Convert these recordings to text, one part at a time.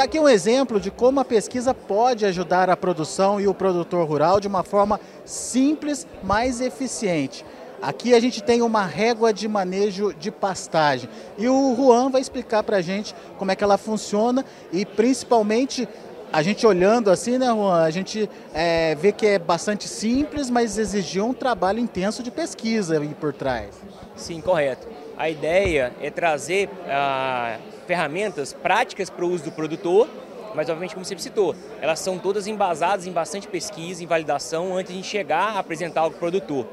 Está aqui um exemplo de como a pesquisa pode ajudar a produção e o produtor rural de uma forma simples, mais eficiente. Aqui a gente tem uma régua de manejo de pastagem e o Juan vai explicar para a gente como é que ela funciona e principalmente a gente olhando assim, né, Juan, a gente é, vê que é bastante simples, mas exigiu um trabalho intenso de pesquisa aí por trás. Sim, correto. A ideia é trazer ah, ferramentas práticas para o uso do produtor, mas obviamente, como você citou, elas são todas embasadas em bastante pesquisa, em validação, antes de chegar a apresentar ao produtor.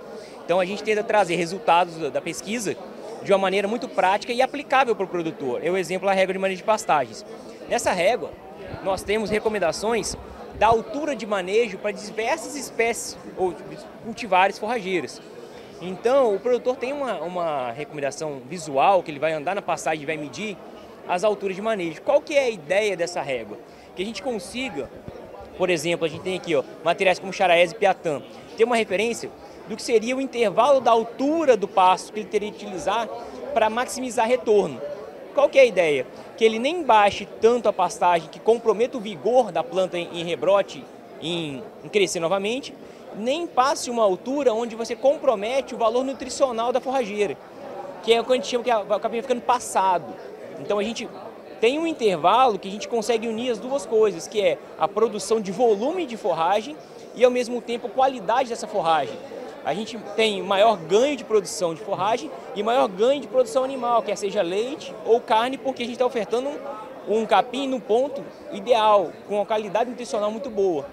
Então a gente tenta trazer resultados da pesquisa de uma maneira muito prática e aplicável para o produtor. É o exemplo da régua de manejo de pastagens. Nessa régua, nós temos recomendações da altura de manejo para diversas espécies ou cultivares forrageiras. Então, o produtor tem uma, uma recomendação visual que ele vai andar na pastagem e vai medir as alturas de manejo. Qual que é a ideia dessa régua? Que a gente consiga, por exemplo, a gente tem aqui ó, materiais como charaés e piatã, ter uma referência do que seria o intervalo da altura do pasto que ele teria que utilizar para maximizar retorno. Qual que é a ideia? Que ele nem baixe tanto a pastagem que comprometa o vigor da planta em, rebrote, em crescer novamente, nem passe uma altura onde você compromete o valor nutricional da forrageira, que é o que a gente chama que acaba ficando passado. Então a gente tem um intervalo que a gente consegue unir as duas coisas, que é a produção de volume de forragem e ao mesmo tempo qualidade dessa forragem a gente tem maior ganho de produção de forragem e maior ganho de produção animal, quer seja leite ou carne, porque a gente está ofertando um, um capim no ponto ideal, com uma qualidade nutricional muito boa.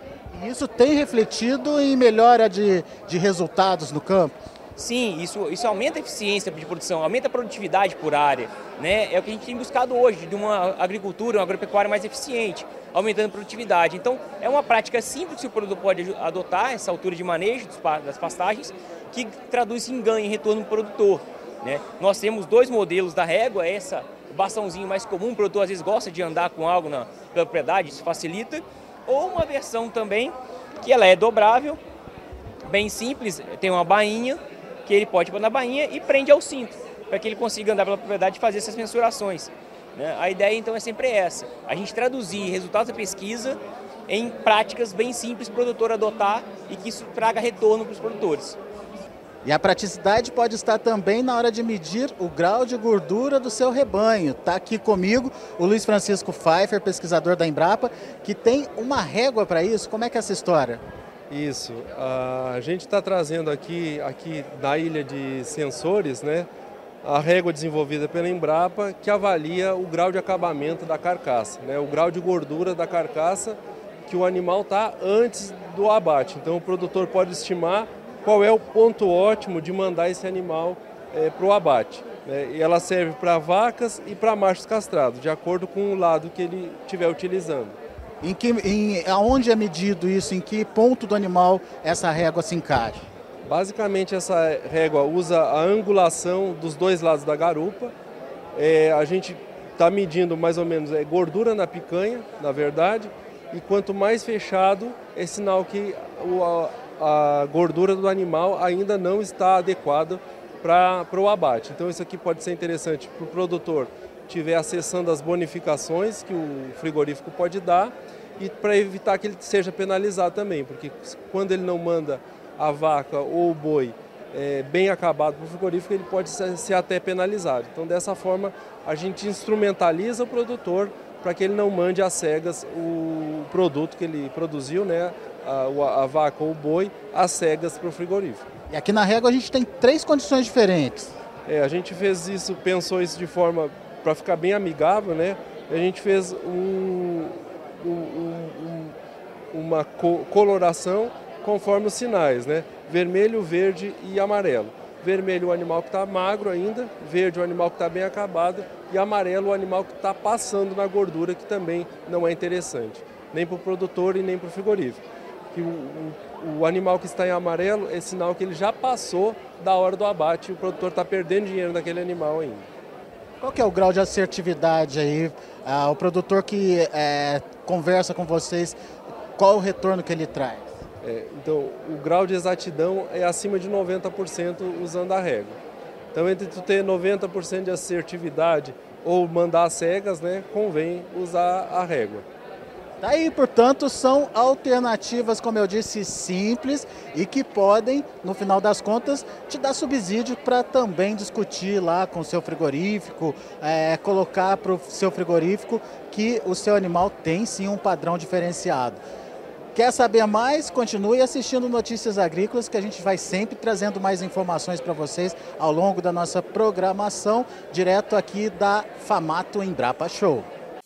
Isso tem refletido em melhora de, de resultados no campo? Sim, isso, isso aumenta a eficiência de produção, aumenta a produtividade por área. Né? É o que a gente tem buscado hoje, de uma agricultura, uma agropecuária mais eficiente, aumentando a produtividade. Então, é uma prática simples que o produtor pode adotar, essa altura de manejo das pastagens, que traduz em ganho, em retorno do produtor. Né? Nós temos dois modelos da régua, essa o bastãozinho mais comum, o produtor às vezes gosta de andar com algo na propriedade, isso facilita, ou uma versão também que ela é dobrável, bem simples, tem uma bainha, que ele pode pôr na bainha e prende ao cinto, para que ele consiga andar pela propriedade e fazer essas mensurações. Né? A ideia então é sempre essa, a gente traduzir resultados da pesquisa em práticas bem simples para o produtor adotar e que isso traga retorno para os produtores. E a praticidade pode estar também na hora de medir o grau de gordura do seu rebanho. Está aqui comigo o Luiz Francisco Pfeiffer, pesquisador da Embrapa, que tem uma régua para isso. Como é que é essa história? Isso. A gente está trazendo aqui, aqui na ilha de sensores, né, a régua desenvolvida pela Embrapa que avalia o grau de acabamento da carcaça, né, o grau de gordura da carcaça que o animal está antes do abate. Então o produtor pode estimar qual é o ponto ótimo de mandar esse animal é, para o abate. Né, e ela serve para vacas e para machos castrados, de acordo com o lado que ele estiver utilizando. Em que, em, aonde é medido isso? Em que ponto do animal essa régua se encaixa? Basicamente, essa régua usa a angulação dos dois lados da garupa. É, a gente está medindo mais ou menos é, gordura na picanha, na verdade, e quanto mais fechado, é sinal que a, a gordura do animal ainda não está adequada para o abate. Então, isso aqui pode ser interessante para o produtor estiver acessando as bonificações que o frigorífico pode dar e para evitar que ele seja penalizado também, porque quando ele não manda a vaca ou o boi é, bem acabado para o frigorífico, ele pode ser, ser até penalizado. Então, dessa forma, a gente instrumentaliza o produtor para que ele não mande às cegas o produto que ele produziu, né, a, a vaca ou o boi, às cegas para o frigorífico. E aqui na régua a gente tem três condições diferentes. É, a gente fez isso, pensou isso de forma para ficar bem amigável, né? A gente fez um, um, um, uma coloração conforme os sinais, né? Vermelho, verde e amarelo. Vermelho o animal que está magro ainda, verde o animal que está bem acabado e amarelo o animal que está passando na gordura, que também não é interessante, nem para o produtor e nem para o frigorífico. Que o, o, o, animal que está em amarelo é sinal que ele já passou da hora do abate e o produtor está perdendo dinheiro naquele animal ainda. Qual que é o grau de assertividade aí? Ah, o produtor que é, conversa com vocês, qual o retorno que ele traz? É, então, o grau de exatidão é acima de 90% usando a régua. Então, entre tu ter 90% de assertividade ou mandar cegas, né, convém usar a régua. Tá portanto, são alternativas, como eu disse, simples e que podem, no final das contas, te dar subsídio para também discutir lá com o seu frigorífico, é, colocar para o seu frigorífico que o seu animal tem sim um padrão diferenciado. Quer saber mais? Continue assistindo Notícias Agrícolas, que a gente vai sempre trazendo mais informações para vocês ao longo da nossa programação, direto aqui da Famato Embrapa Show.